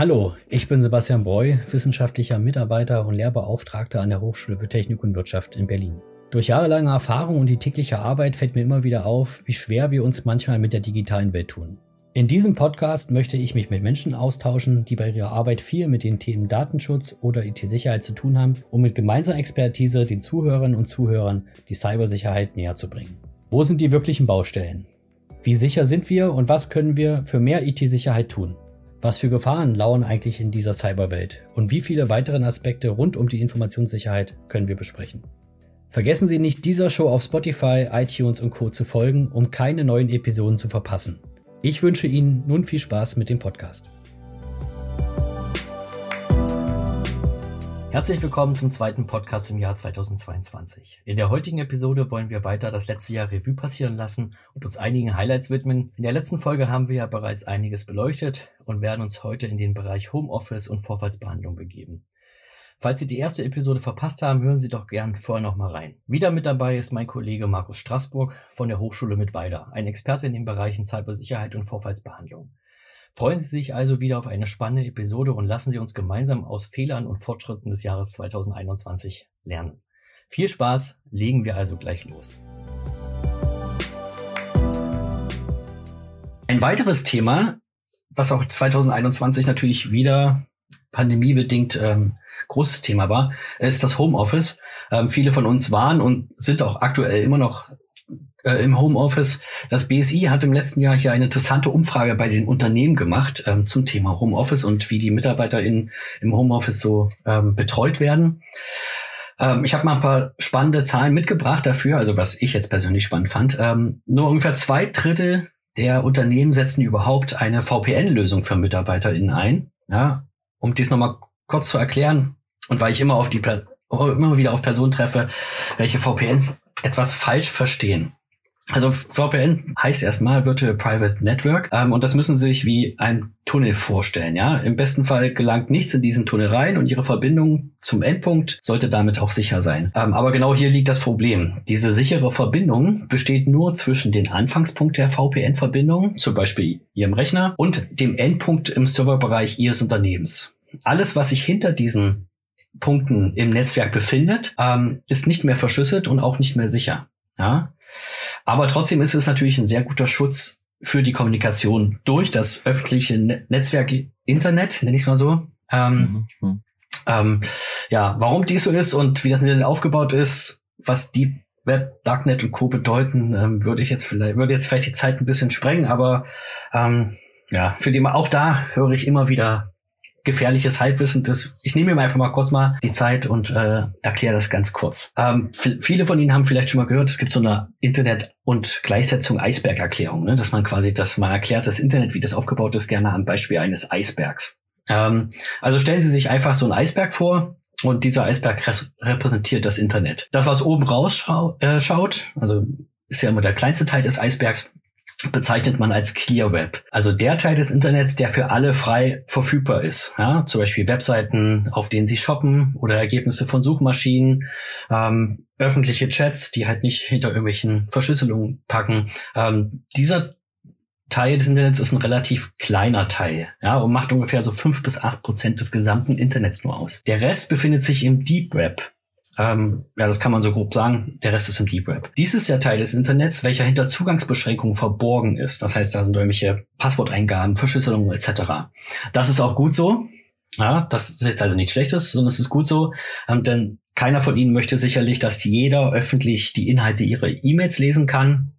Hallo, ich bin Sebastian Breu, wissenschaftlicher Mitarbeiter und Lehrbeauftragter an der Hochschule für Technik und Wirtschaft in Berlin. Durch jahrelange Erfahrung und die tägliche Arbeit fällt mir immer wieder auf, wie schwer wir uns manchmal mit der digitalen Welt tun. In diesem Podcast möchte ich mich mit Menschen austauschen, die bei ihrer Arbeit viel mit den Themen Datenschutz oder IT-Sicherheit zu tun haben, um mit gemeinsamer Expertise den Zuhörerinnen und Zuhörern die Cybersicherheit näher zu bringen. Wo sind die wirklichen Baustellen? Wie sicher sind wir und was können wir für mehr IT-Sicherheit tun? Was für Gefahren lauern eigentlich in dieser Cyberwelt und wie viele weitere Aspekte rund um die Informationssicherheit können wir besprechen? Vergessen Sie nicht, dieser Show auf Spotify, iTunes und Co. zu folgen, um keine neuen Episoden zu verpassen. Ich wünsche Ihnen nun viel Spaß mit dem Podcast. Herzlich willkommen zum zweiten Podcast im Jahr 2022. In der heutigen Episode wollen wir weiter das letzte Jahr Revue passieren lassen und uns einigen Highlights widmen. In der letzten Folge haben wir ja bereits einiges beleuchtet und werden uns heute in den Bereich Homeoffice und Vorfallsbehandlung begeben. Falls Sie die erste Episode verpasst haben, hören Sie doch gern vorher noch mal rein. Wieder mit dabei ist mein Kollege Markus Straßburg von der Hochschule Mittweida, ein Experte in den Bereichen Cybersicherheit und Vorfallsbehandlung. Freuen Sie sich also wieder auf eine spannende Episode und lassen Sie uns gemeinsam aus Fehlern und Fortschritten des Jahres 2021 lernen. Viel Spaß, legen wir also gleich los. Ein weiteres Thema, was auch 2021 natürlich wieder pandemiebedingt ähm, großes Thema war, ist das Homeoffice. Ähm, viele von uns waren und sind auch aktuell immer noch äh, im Homeoffice. Das BSI hat im letzten Jahr hier eine interessante Umfrage bei den Unternehmen gemacht ähm, zum Thema Homeoffice und wie die MitarbeiterInnen im Homeoffice so ähm, betreut werden. Ähm, ich habe mal ein paar spannende Zahlen mitgebracht dafür, also was ich jetzt persönlich spannend fand. Ähm, nur ungefähr zwei Drittel der Unternehmen setzen überhaupt eine VPN-Lösung für MitarbeiterInnen ein. Ja, um dies nochmal kurz zu erklären und weil ich immer auf die immer wieder auf Personen treffe, welche VPNs etwas falsch verstehen. Also VPN heißt erstmal Virtual Private Network ähm, und das müssen Sie sich wie ein Tunnel vorstellen. Ja, im besten Fall gelangt nichts in diesen Tunnel rein und Ihre Verbindung zum Endpunkt sollte damit auch sicher sein. Ähm, aber genau hier liegt das Problem. Diese sichere Verbindung besteht nur zwischen den Anfangspunkt der VPN-Verbindung, zum Beispiel Ihrem Rechner, und dem Endpunkt im Serverbereich Ihres Unternehmens. Alles, was sich hinter diesen Punkten im Netzwerk befindet, ähm, ist nicht mehr verschlüsselt und auch nicht mehr sicher. Ja? Aber trotzdem ist es natürlich ein sehr guter Schutz für die Kommunikation durch das öffentliche Netzwerk Internet, nenne ich es mal so. Ähm, mhm. mhm. ähm, ja, warum dies so ist und wie das Internet aufgebaut ist, was die Web, Darknet und Co. bedeuten, ähm, würde ich jetzt vielleicht, würde jetzt vielleicht die Zeit ein bisschen sprengen, aber ähm, ja, für die auch da höre ich immer wieder gefährliches Halbwissen. Das, ich nehme mir einfach mal kurz mal die Zeit und äh, erkläre das ganz kurz. Ähm, viele von Ihnen haben vielleicht schon mal gehört, es gibt so eine Internet- und Gleichsetzung Eisbergerklärung, ne? dass man quasi, dass man erklärt, das Internet, wie das aufgebaut ist, gerne am Beispiel eines Eisbergs. Ähm, also stellen Sie sich einfach so einen Eisberg vor. Und dieser Eisberg repräsentiert das Internet. Das, was oben rausschaut, äh, schaut, also ist ja immer der kleinste Teil des Eisbergs, bezeichnet man als Clear Web. Also der Teil des Internets, der für alle frei verfügbar ist. Ja, zum Beispiel Webseiten, auf denen sie shoppen oder Ergebnisse von Suchmaschinen, ähm, öffentliche Chats, die halt nicht hinter irgendwelchen Verschlüsselungen packen. Ähm, dieser Teil des Internets ist ein relativ kleiner Teil, ja, und macht ungefähr so fünf bis acht Prozent des gesamten Internets nur aus. Der Rest befindet sich im Deep Web. Ähm, ja, das kann man so grob sagen. Der Rest ist im Deep Web. Dies ist der Teil des Internets, welcher hinter Zugangsbeschränkungen verborgen ist. Das heißt, da sind irgendwelche Passworteingaben, Verschlüsselungen etc. Das ist auch gut so. Ja, das ist also nichts Schlechtes, sondern es ist gut so, ähm, denn keiner von Ihnen möchte sicherlich, dass jeder öffentlich die Inhalte ihrer E-Mails lesen kann.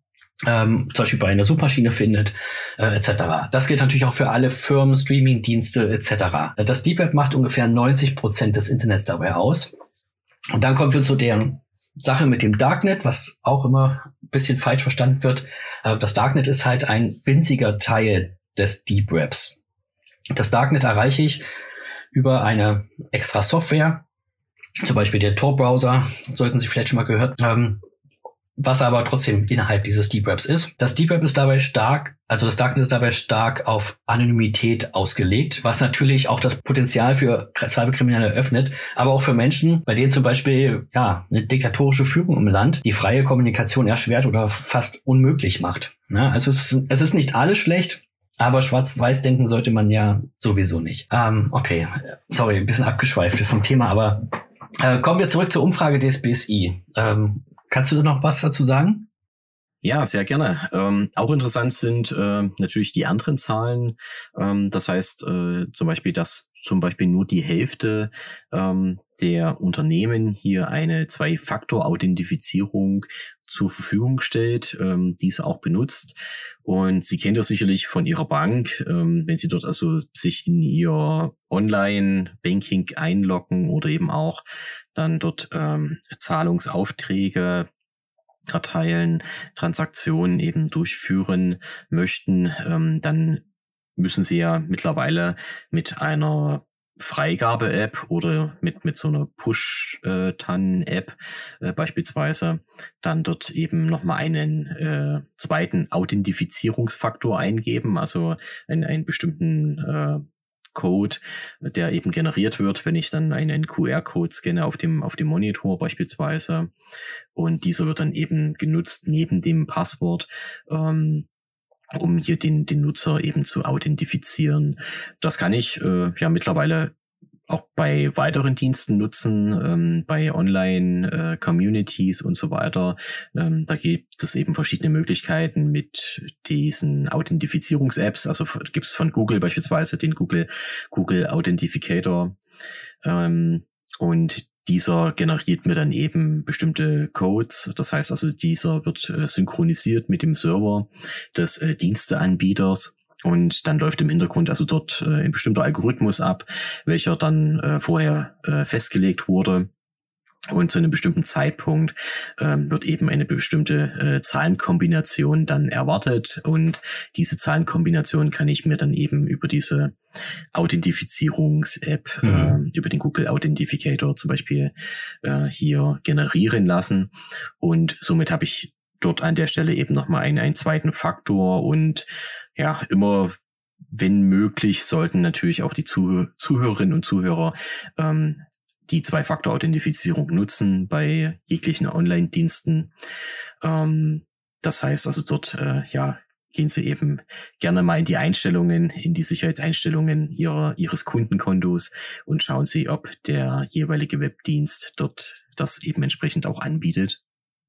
Ähm, zum Beispiel bei einer Suchmaschine findet, äh, etc. Das gilt natürlich auch für alle Firmen, Streaming-Dienste etc. Das Deep Web macht ungefähr 90 Prozent des Internets dabei aus. Und dann kommen wir zu der Sache mit dem Darknet, was auch immer ein bisschen falsch verstanden wird. Äh, das Darknet ist halt ein winziger Teil des Deep Webs. Das Darknet erreiche ich über eine extra Software, zum Beispiel der Tor-Browser, sollten Sie vielleicht schon mal gehört haben was aber trotzdem innerhalb dieses Deep Webs ist. Das Deep Web ist dabei stark, also das Darknet ist dabei stark auf Anonymität ausgelegt, was natürlich auch das Potenzial für Cyberkriminelle eröffnet, aber auch für Menschen, bei denen zum Beispiel ja eine diktatorische Führung im Land die freie Kommunikation erschwert oder fast unmöglich macht. Ja, also es ist, es ist nicht alles schlecht, Aber schwarz-weiß denken sollte man ja sowieso nicht. Ähm, okay, sorry, ein bisschen abgeschweift vom Thema, aber äh, kommen wir zurück zur Umfrage des BSI. Ähm, kannst du da noch was dazu sagen? Ja, sehr gerne. Ähm, auch interessant sind äh, natürlich die anderen Zahlen. Ähm, das heißt äh, zum Beispiel, dass zum Beispiel nur die Hälfte ähm, der Unternehmen hier eine Zwei-Faktor-Authentifizierung zur Verfügung stellt, ähm, diese auch benutzt. Und Sie kennen das sicherlich von Ihrer Bank, ähm, wenn Sie dort also sich in Ihr Online-Banking einloggen oder eben auch dann dort ähm, Zahlungsaufträge erteilen, Transaktionen eben durchführen möchten, ähm, dann müssen sie ja mittlerweile mit einer Freigabe-App oder mit, mit so einer Push-TAN-App äh, beispielsweise dann dort eben nochmal einen äh, zweiten Authentifizierungsfaktor eingeben, also einen, einen bestimmten äh, Code, der eben generiert wird, wenn ich dann einen QR-Code scanne auf dem, auf dem Monitor beispielsweise. Und dieser wird dann eben genutzt neben dem Passwort, ähm, um hier den, den Nutzer eben zu authentifizieren. Das kann ich äh, ja mittlerweile auch bei weiteren Diensten nutzen, ähm, bei Online-Communities äh, und so weiter. Ähm, da gibt es eben verschiedene Möglichkeiten mit diesen Authentifizierungs-Apps. Also gibt es von Google beispielsweise den Google, Google Authentificator. Ähm, und dieser generiert mir dann eben bestimmte Codes. Das heißt also, dieser wird äh, synchronisiert mit dem Server des äh, Diensteanbieters und dann läuft im Hintergrund also dort äh, ein bestimmter Algorithmus ab, welcher dann äh, vorher äh, festgelegt wurde. Und zu einem bestimmten Zeitpunkt ähm, wird eben eine bestimmte äh, Zahlenkombination dann erwartet. Und diese Zahlenkombination kann ich mir dann eben über diese Authentifizierungs-App, mhm. äh, über den Google Authentificator zum Beispiel äh, hier generieren lassen. Und somit habe ich dort an der Stelle eben nochmal einen, einen zweiten Faktor und ja, immer wenn möglich, sollten natürlich auch die Zuh Zuhörerinnen und Zuhörer ähm, die Zwei-Faktor-Authentifizierung nutzen bei jeglichen Online-Diensten. Ähm, das heißt also dort, äh, ja, gehen Sie eben gerne mal in die Einstellungen, in die Sicherheitseinstellungen ihrer, Ihres Kundenkontos und schauen Sie, ob der jeweilige Webdienst dort das eben entsprechend auch anbietet.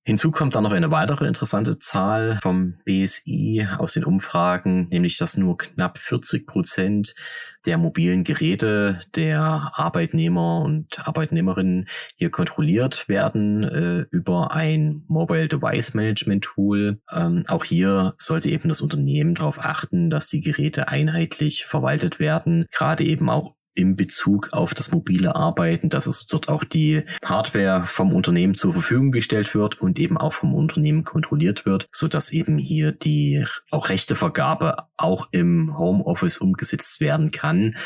Hinzu kommt dann noch eine weitere interessante Zahl vom BSI aus den Umfragen, nämlich dass nur knapp 40 Prozent der mobilen Geräte der Arbeitnehmer und Arbeitnehmerinnen hier kontrolliert werden äh, über ein Mobile Device Management Tool. Ähm, auch hier sollte eben das Unternehmen darauf achten, dass die Geräte einheitlich verwaltet werden, gerade eben auch im Bezug auf das mobile Arbeiten, dass es dort auch die Hardware vom Unternehmen zur Verfügung gestellt wird und eben auch vom Unternehmen kontrolliert wird, so dass eben hier die auch Rechtevergabe auch im Homeoffice umgesetzt werden kann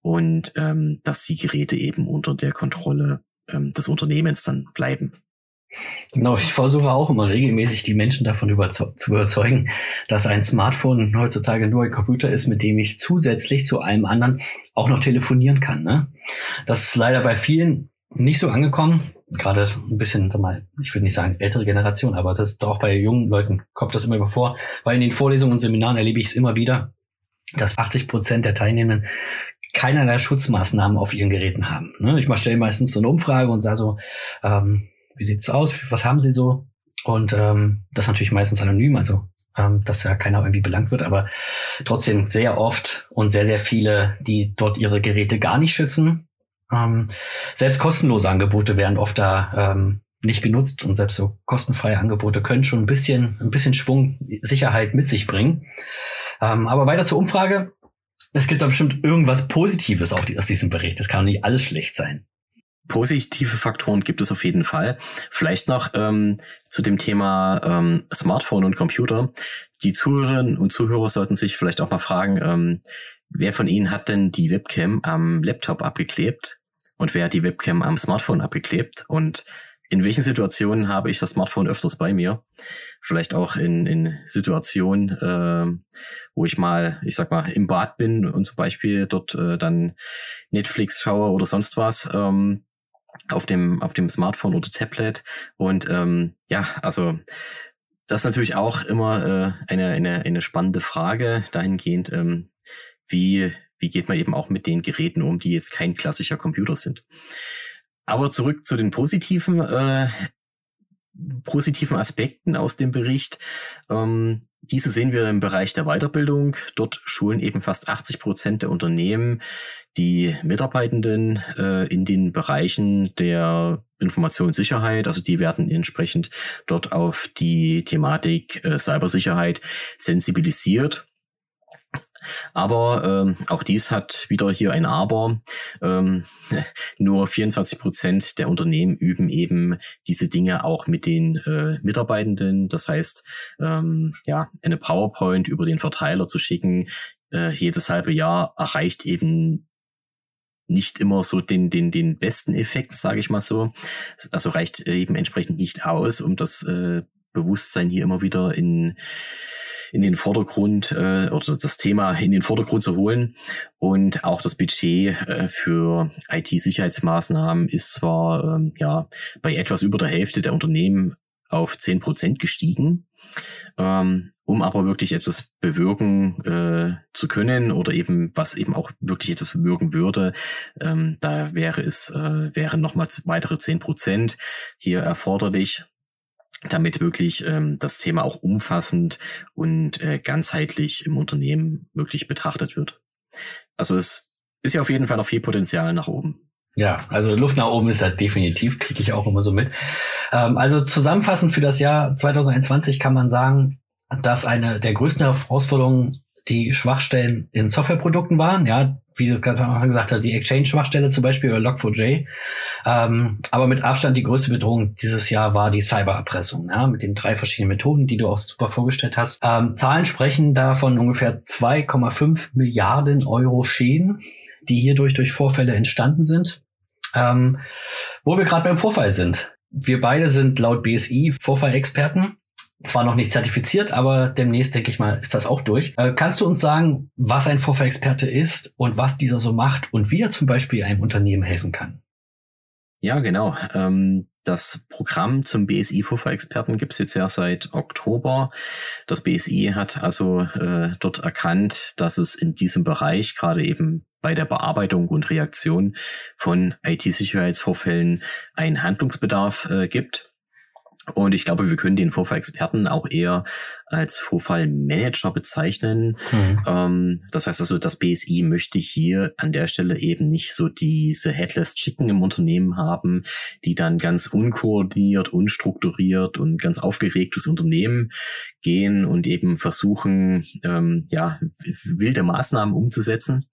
und ähm, dass die Geräte eben unter der Kontrolle ähm, des Unternehmens dann bleiben. Genau, ich versuche auch immer regelmäßig die Menschen davon überzeug zu überzeugen, dass ein Smartphone heutzutage nur ein Computer ist, mit dem ich zusätzlich zu allem anderen auch noch telefonieren kann. Ne? Das ist leider bei vielen nicht so angekommen. Gerade ein bisschen, sag mal, ich würde nicht sagen ältere Generation, aber das ist doch bei jungen Leuten kommt das immer vor. Weil in den Vorlesungen und Seminaren erlebe ich es immer wieder, dass 80 Prozent der Teilnehmenden keinerlei Schutzmaßnahmen auf ihren Geräten haben. Ne? Ich stelle meistens so eine Umfrage und sage so, ähm, wie sieht's aus, was haben sie so? Und ähm, das natürlich meistens anonym, also ähm, dass ja keiner irgendwie belangt wird, aber trotzdem sehr oft und sehr, sehr viele, die dort ihre Geräte gar nicht schützen. Ähm, selbst kostenlose Angebote werden oft da ähm, nicht genutzt und selbst so kostenfreie Angebote können schon ein bisschen, ein bisschen Schwung, Sicherheit mit sich bringen. Ähm, aber weiter zur Umfrage. Es gibt da bestimmt irgendwas Positives auch aus diesem Bericht. Es kann nicht alles schlecht sein. Positive Faktoren gibt es auf jeden Fall. Vielleicht noch ähm, zu dem Thema ähm, Smartphone und Computer. Die Zuhörerinnen und Zuhörer sollten sich vielleicht auch mal fragen, ähm, wer von Ihnen hat denn die Webcam am Laptop abgeklebt und wer hat die Webcam am Smartphone abgeklebt und in welchen Situationen habe ich das Smartphone öfters bei mir? Vielleicht auch in, in Situationen, äh, wo ich mal, ich sag mal, im Bad bin und zum Beispiel dort äh, dann Netflix schaue oder sonst was. Ähm, auf dem, auf dem Smartphone oder Tablet. Und ähm, ja, also das ist natürlich auch immer äh, eine, eine, eine spannende Frage dahingehend, ähm, wie, wie geht man eben auch mit den Geräten um, die jetzt kein klassischer Computer sind. Aber zurück zu den positiven, äh, positiven Aspekten aus dem Bericht. Ähm, diese sehen wir im Bereich der Weiterbildung. Dort schulen eben fast 80 Prozent der Unternehmen die Mitarbeitenden äh, in den Bereichen der Informationssicherheit. Also die werden entsprechend dort auf die Thematik äh, Cybersicherheit sensibilisiert. Aber ähm, auch dies hat wieder hier ein Aber. Ähm, nur 24 Prozent der Unternehmen üben eben diese Dinge auch mit den äh, Mitarbeitenden. Das heißt, ähm, ja, eine PowerPoint über den Verteiler zu schicken, äh, jedes halbe Jahr erreicht eben nicht immer so den, den, den besten Effekt, sage ich mal so. Also reicht eben entsprechend nicht aus, um das äh, Bewusstsein hier immer wieder in in den Vordergrund äh, oder das Thema in den Vordergrund zu holen. Und auch das Budget äh, für IT-Sicherheitsmaßnahmen ist zwar ähm, ja bei etwas über der Hälfte der Unternehmen auf zehn Prozent gestiegen. Ähm, um aber wirklich etwas bewirken äh, zu können oder eben was eben auch wirklich etwas bewirken würde, ähm, da wäre es äh, wären nochmals weitere zehn Prozent hier erforderlich damit wirklich ähm, das Thema auch umfassend und äh, ganzheitlich im Unternehmen wirklich betrachtet wird. Also es ist ja auf jeden Fall noch viel Potenzial nach oben. Ja, also Luft nach oben ist da definitiv, kriege ich auch immer so mit. Ähm, also zusammenfassend für das Jahr 2021 kann man sagen, dass eine der größten Herausforderungen die Schwachstellen in Softwareprodukten waren. Ja, wie du gerade gesagt hast, die Exchange-Schwachstelle zum Beispiel oder Log4j. Ähm, aber mit Abstand die größte Bedrohung dieses Jahr war die Cybererpressung, ja, mit den drei verschiedenen Methoden, die du auch super vorgestellt hast. Ähm, Zahlen sprechen davon ungefähr 2,5 Milliarden Euro Schäden, die hierdurch durch Vorfälle entstanden sind. Ähm, wo wir gerade beim Vorfall sind. Wir beide sind laut BSI Vorfallexperten zwar noch nicht zertifiziert, aber demnächst, denke ich mal, ist das auch durch. Äh, kannst du uns sagen, was ein Vorfahrexperte ist und was dieser so macht und wie er zum Beispiel einem Unternehmen helfen kann? Ja, genau. Ähm, das Programm zum BSI Vorfahrexperten gibt es jetzt ja seit Oktober. Das BSI hat also äh, dort erkannt, dass es in diesem Bereich gerade eben bei der Bearbeitung und Reaktion von IT-Sicherheitsvorfällen einen Handlungsbedarf äh, gibt. Und ich glaube, wir können den Vorfallexperten auch eher als Vorfallmanager bezeichnen. Mhm. Ähm, das heißt also, das BSI möchte hier an der Stelle eben nicht so diese Headless Chicken im Unternehmen haben, die dann ganz unkoordiniert, unstrukturiert und ganz aufgeregt durchs Unternehmen gehen und eben versuchen, ähm, ja, wilde Maßnahmen umzusetzen.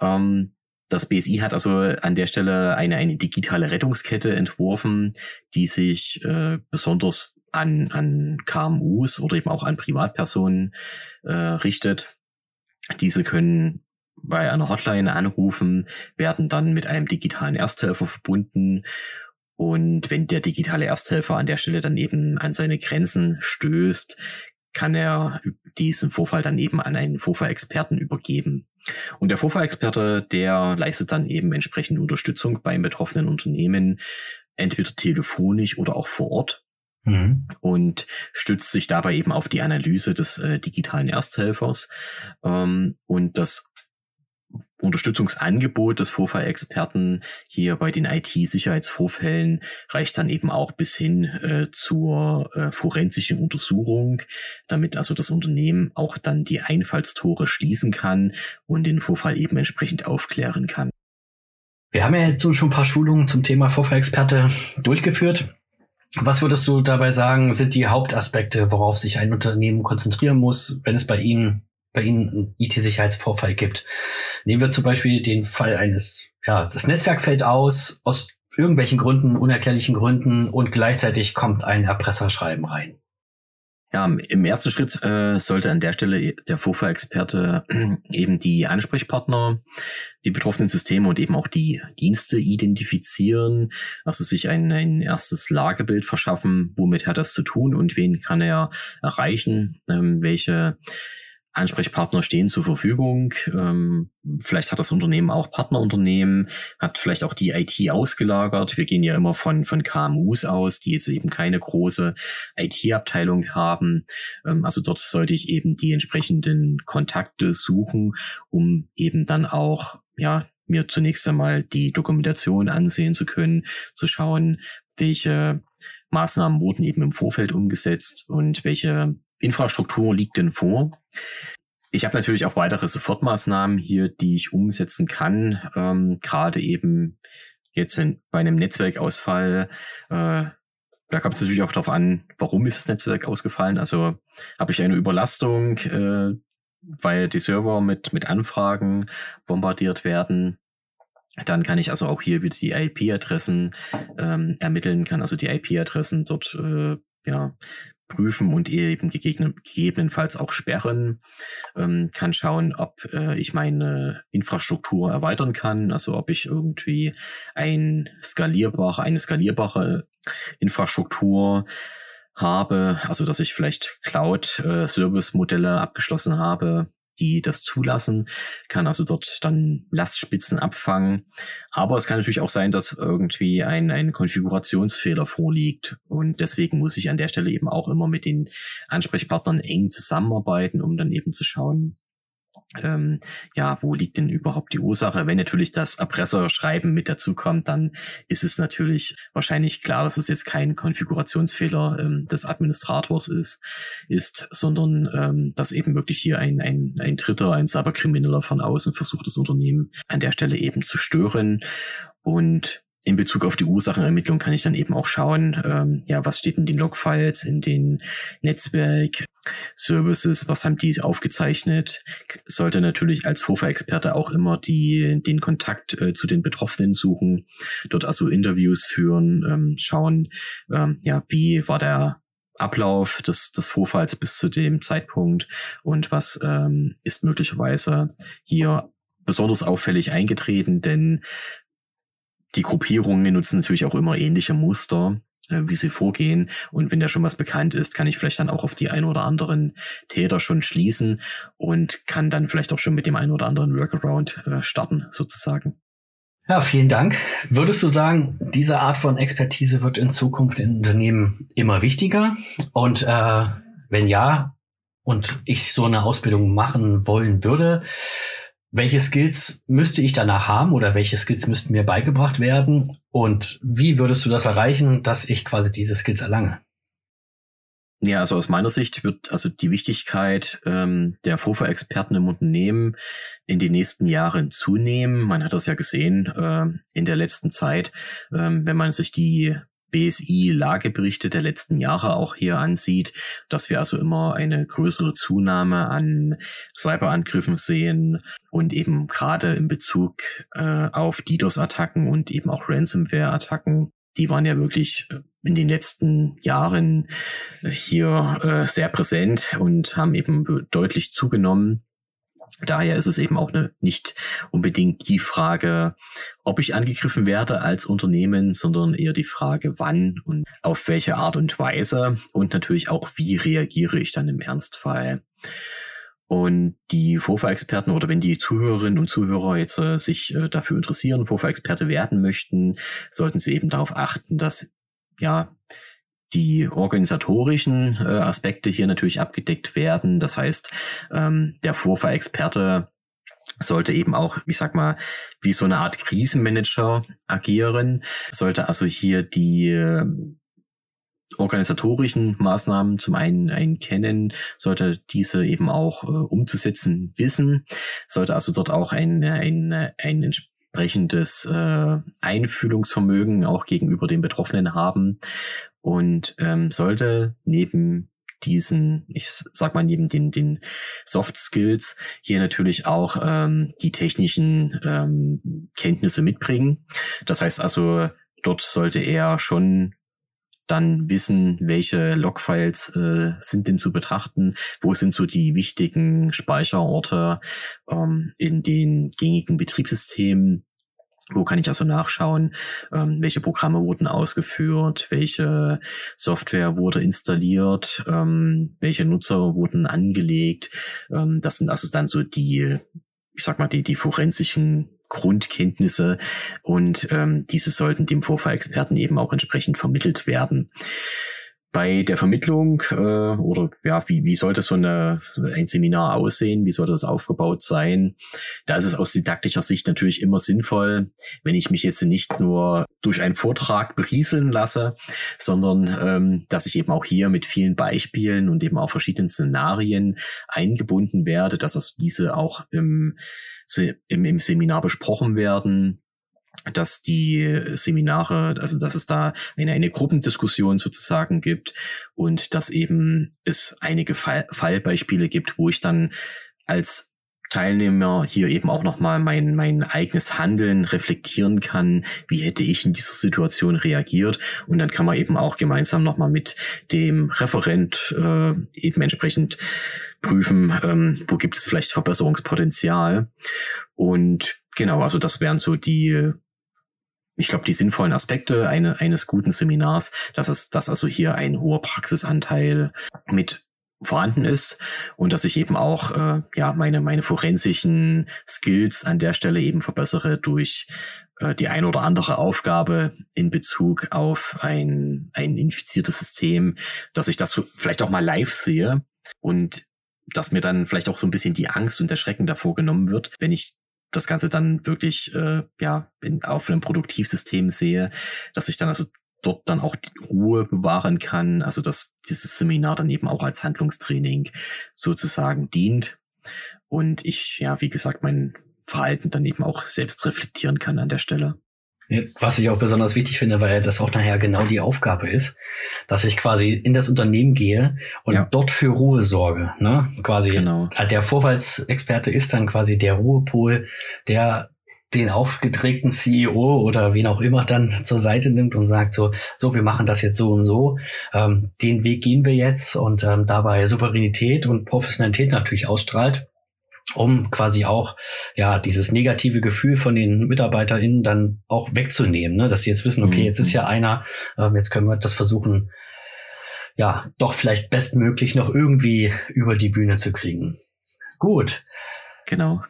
Ähm, das BSI hat also an der Stelle eine, eine digitale Rettungskette entworfen, die sich äh, besonders an, an KMUs oder eben auch an Privatpersonen äh, richtet. Diese können bei einer Hotline anrufen, werden dann mit einem digitalen Ersthelfer verbunden. Und wenn der digitale Ersthelfer an der Stelle dann eben an seine Grenzen stößt, kann er diesen Vorfall dann eben an einen Vorfallexperten übergeben. Und der Vorfallexperte, der leistet dann eben entsprechende Unterstützung beim betroffenen Unternehmen, entweder telefonisch oder auch vor Ort. Mhm. Und stützt sich dabei eben auf die Analyse des äh, digitalen Ersthelfers. Ähm, und das Unterstützungsangebot des Vorfallexperten hier bei den IT-Sicherheitsvorfällen reicht dann eben auch bis hin äh, zur äh, forensischen Untersuchung, damit also das Unternehmen auch dann die Einfallstore schließen kann und den Vorfall eben entsprechend aufklären kann. Wir haben ja jetzt schon ein paar Schulungen zum Thema Vorfallexperte durchgeführt. Was würdest du dabei sagen, sind die Hauptaspekte, worauf sich ein Unternehmen konzentrieren muss, wenn es bei Ihnen bei Ihnen einen IT-Sicherheitsvorfall gibt. Nehmen wir zum Beispiel den Fall eines, ja, das Netzwerk fällt aus, aus irgendwelchen Gründen, unerklärlichen Gründen und gleichzeitig kommt ein Erpresserschreiben rein. Ja, im ersten Schritt äh, sollte an der Stelle der Vorfallexperte eben die Ansprechpartner, die betroffenen Systeme und eben auch die Dienste identifizieren, also sich ein, ein erstes Lagebild verschaffen, womit hat das zu tun und wen kann er erreichen, ähm, welche Ansprechpartner stehen zur Verfügung. Ähm, vielleicht hat das Unternehmen auch Partnerunternehmen, hat vielleicht auch die IT ausgelagert. Wir gehen ja immer von, von KMUs aus, die jetzt eben keine große IT-Abteilung haben. Ähm, also dort sollte ich eben die entsprechenden Kontakte suchen, um eben dann auch, ja, mir zunächst einmal die Dokumentation ansehen zu können, zu schauen, welche Maßnahmen wurden eben im Vorfeld umgesetzt und welche Infrastruktur liegt denn vor? Ich habe natürlich auch weitere Sofortmaßnahmen hier, die ich umsetzen kann. Ähm, Gerade eben jetzt in, bei einem Netzwerkausfall. Äh, da kommt es natürlich auch darauf an, warum ist das Netzwerk ausgefallen. Also habe ich eine Überlastung, äh, weil die Server mit, mit Anfragen bombardiert werden. Dann kann ich also auch hier wieder die IP-Adressen ähm, ermitteln, kann also die IP-Adressen dort äh, ja, prüfen und eben gegebenenfalls auch sperren. Ähm, kann schauen, ob äh, ich meine Infrastruktur erweitern kann, also ob ich irgendwie ein skalierbare, eine skalierbare Infrastruktur habe, also dass ich vielleicht Cloud-Service-Modelle äh, abgeschlossen habe, die das zulassen, kann also dort dann Lastspitzen abfangen. Aber es kann natürlich auch sein, dass irgendwie ein, ein Konfigurationsfehler vorliegt. Und deswegen muss ich an der Stelle eben auch immer mit den Ansprechpartnern eng zusammenarbeiten, um dann eben zu schauen, ähm, ja, wo liegt denn überhaupt die Ursache? Wenn natürlich das Erpresserschreiben mit dazukommt, dann ist es natürlich wahrscheinlich klar, dass es jetzt kein Konfigurationsfehler ähm, des Administrators ist, ist, sondern ähm, dass eben wirklich hier ein, ein, ein Dritter, ein Cyberkrimineller von außen versucht, das Unternehmen an der Stelle eben zu stören. Und in Bezug auf die Ursachenermittlung kann ich dann eben auch schauen, ähm, ja, was steht in den Logfiles, in den Netzwerk-Services, was haben die aufgezeichnet. Sollte natürlich als FOFA-Experte auch immer die, den Kontakt äh, zu den Betroffenen suchen, dort also Interviews führen, ähm, schauen, ähm, ja, wie war der Ablauf des, des Vorfalls bis zu dem Zeitpunkt und was ähm, ist möglicherweise hier besonders auffällig eingetreten, denn die Gruppierungen nutzen natürlich auch immer ähnliche Muster, äh, wie sie vorgehen. Und wenn da schon was bekannt ist, kann ich vielleicht dann auch auf die ein oder anderen Täter schon schließen und kann dann vielleicht auch schon mit dem ein oder anderen Workaround äh, starten, sozusagen. Ja, vielen Dank. Würdest du sagen, diese Art von Expertise wird in Zukunft in Unternehmen immer wichtiger? Und äh, wenn ja, und ich so eine Ausbildung machen wollen würde, welche Skills müsste ich danach haben oder welche Skills müssten mir beigebracht werden? Und wie würdest du das erreichen, dass ich quasi diese Skills erlange? Ja, also aus meiner Sicht wird also die Wichtigkeit ähm, der FOFA-Experten im Unternehmen in den nächsten Jahren zunehmen. Man hat das ja gesehen äh, in der letzten Zeit, äh, wenn man sich die BSI-Lageberichte der letzten Jahre auch hier ansieht, dass wir also immer eine größere Zunahme an Cyberangriffen sehen und eben gerade in Bezug äh, auf DDoS-Attacken und eben auch Ransomware-Attacken die waren ja wirklich äh, in den letzten Jahren äh, hier äh, sehr präsent und haben eben deutlich zugenommen. Daher ist es eben auch eine, nicht unbedingt die Frage, ob ich angegriffen werde als Unternehmen, sondern eher die Frage, wann und auf welche Art und Weise und natürlich auch, wie reagiere ich dann im Ernstfall. Und die Vorfahrexperten oder wenn die Zuhörerinnen und Zuhörer jetzt äh, sich äh, dafür interessieren, Vorfahrexperte werden möchten, sollten sie eben darauf achten, dass ja die organisatorischen äh, Aspekte hier natürlich abgedeckt werden. Das heißt, ähm, der Vorfahrexperte sollte eben auch, ich sag mal, wie so eine Art Krisenmanager agieren, sollte also hier die äh, organisatorischen Maßnahmen zum einen, einen kennen, sollte diese eben auch äh, umzusetzen wissen, sollte also dort auch ein, ein, ein entsprechendes äh, Einfühlungsvermögen auch gegenüber den Betroffenen haben und ähm, sollte neben diesen, ich sag mal, neben den, den Soft Skills hier natürlich auch ähm, die technischen ähm, Kenntnisse mitbringen. Das heißt also, dort sollte er schon dann wissen, welche Logfiles äh, sind denn zu betrachten, wo sind so die wichtigen Speicherorte ähm, in den gängigen Betriebssystemen Wo kann ich also nachschauen, ähm, welche Programme wurden ausgeführt, welche Software wurde installiert, ähm, welche Nutzer wurden angelegt. Ähm, das sind also dann so die, ich sag mal, die, die forensischen Grundkenntnisse und ähm, diese sollten dem Vorfallexperten eben auch entsprechend vermittelt werden bei der Vermittlung äh, oder ja, wie, wie sollte so eine, ein Seminar aussehen, wie sollte das aufgebaut sein? Da ist es aus didaktischer Sicht natürlich immer sinnvoll, wenn ich mich jetzt nicht nur durch einen Vortrag berieseln lasse, sondern ähm, dass ich eben auch hier mit vielen Beispielen und eben auch verschiedenen Szenarien eingebunden werde, dass also diese auch im, im, im Seminar besprochen werden dass die Seminare, also dass es da eine, eine Gruppendiskussion sozusagen gibt und dass eben es einige Fall, Fallbeispiele gibt, wo ich dann als Teilnehmer hier eben auch nochmal mein, mein eigenes Handeln reflektieren kann. Wie hätte ich in dieser Situation reagiert? Und dann kann man eben auch gemeinsam nochmal mit dem Referent äh, eben entsprechend prüfen, ähm, wo gibt es vielleicht Verbesserungspotenzial. Und genau, also das wären so die ich glaube, die sinnvollen Aspekte eine, eines guten Seminars, dass es, dass also hier ein hoher Praxisanteil mit vorhanden ist und dass ich eben auch äh, ja meine meine forensischen Skills an der Stelle eben verbessere durch äh, die ein oder andere Aufgabe in Bezug auf ein ein infiziertes System, dass ich das vielleicht auch mal live sehe und dass mir dann vielleicht auch so ein bisschen die Angst und der Schrecken davor genommen wird, wenn ich das Ganze dann wirklich äh, ja in, auf einem Produktivsystem sehe, dass ich dann also dort dann auch die Ruhe bewahren kann, also dass dieses Seminar dann eben auch als Handlungstraining sozusagen dient und ich ja wie gesagt mein Verhalten dann eben auch selbst reflektieren kann an der Stelle. Was ich auch besonders wichtig finde, weil das auch nachher genau die Aufgabe ist, dass ich quasi in das Unternehmen gehe und ja. dort für Ruhe sorge. Ne? Quasi genau. der Vorfallsexperte ist dann quasi der Ruhepol, der den aufgedregten CEO oder wen auch immer dann zur Seite nimmt und sagt so, so, wir machen das jetzt so und so. Ähm, den Weg gehen wir jetzt und ähm, dabei Souveränität und Professionalität natürlich ausstrahlt um quasi auch ja dieses negative Gefühl von den MitarbeiterInnen dann auch wegzunehmen, ne? dass sie jetzt wissen, okay, jetzt ist ja mhm. einer, ähm, jetzt können wir das versuchen, ja, doch vielleicht bestmöglich noch irgendwie über die Bühne zu kriegen. Gut. Genau.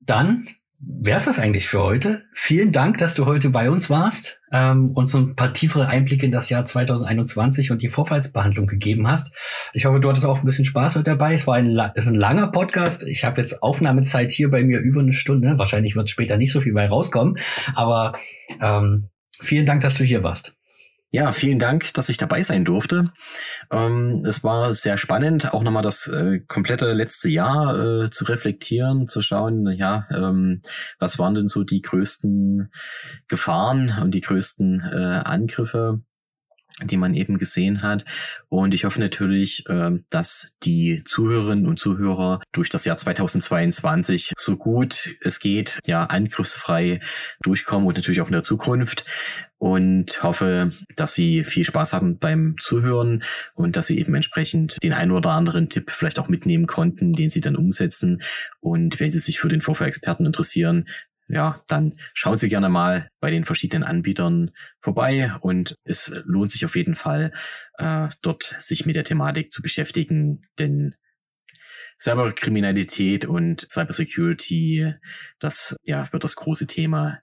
Dann wäre es das eigentlich für heute. Vielen Dank, dass du heute bei uns warst, ähm, uns so ein paar tiefere Einblicke in das Jahr 2021 und die Vorfallsbehandlung gegeben hast. Ich hoffe, du hattest auch ein bisschen Spaß heute dabei. Es war ein, es ist ein langer Podcast. Ich habe jetzt Aufnahmezeit hier bei mir über eine Stunde. Wahrscheinlich wird später nicht so viel bei rauskommen. Aber ähm, vielen Dank, dass du hier warst. Ja, vielen Dank, dass ich dabei sein durfte. Ähm, es war sehr spannend, auch nochmal das äh, komplette letzte Jahr äh, zu reflektieren, zu schauen, ja, ähm, was waren denn so die größten Gefahren und die größten äh, Angriffe die man eben gesehen hat. Und ich hoffe natürlich, ähm, dass die Zuhörerinnen und Zuhörer durch das Jahr 2022 so gut es geht, ja, angriffsfrei durchkommen und natürlich auch in der Zukunft. Und hoffe, dass Sie viel Spaß hatten beim Zuhören und dass Sie eben entsprechend den einen oder anderen Tipp vielleicht auch mitnehmen konnten, den Sie dann umsetzen. Und wenn Sie sich für den Vorführexperten interessieren, ja, dann schauen Sie gerne mal bei den verschiedenen Anbietern vorbei und es lohnt sich auf jeden Fall, äh, dort sich mit der Thematik zu beschäftigen, denn Cyberkriminalität und Cybersecurity, das ja, wird das große Thema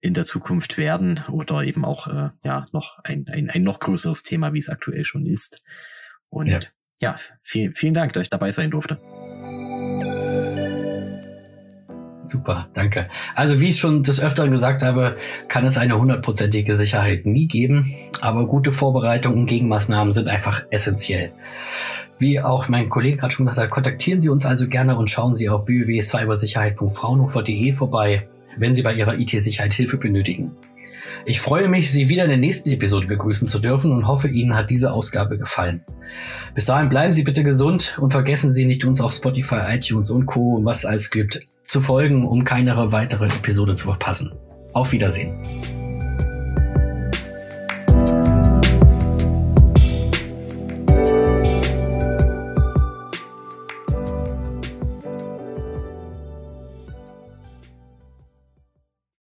in der Zukunft werden oder eben auch äh, ja noch ein, ein, ein noch größeres Thema, wie es aktuell schon ist. Und ja, ja viel, vielen Dank, dass ich dabei sein durfte. Super, danke. Also wie ich schon des Öfteren gesagt habe, kann es eine hundertprozentige Sicherheit nie geben, aber gute Vorbereitungen und Gegenmaßnahmen sind einfach essentiell. Wie auch mein Kollege gerade schon gesagt hat, kontaktieren Sie uns also gerne und schauen Sie auf www.cybersicherheit.fraunhofer.de vorbei, wenn Sie bei Ihrer IT-Sicherheit Hilfe benötigen. Ich freue mich, Sie wieder in der nächsten Episode begrüßen zu dürfen und hoffe, Ihnen hat diese Ausgabe gefallen. Bis dahin bleiben Sie bitte gesund und vergessen Sie nicht, uns auf Spotify, iTunes und Co., was alles gibt, zu folgen, um keine weitere Episode zu verpassen. Auf Wiedersehen.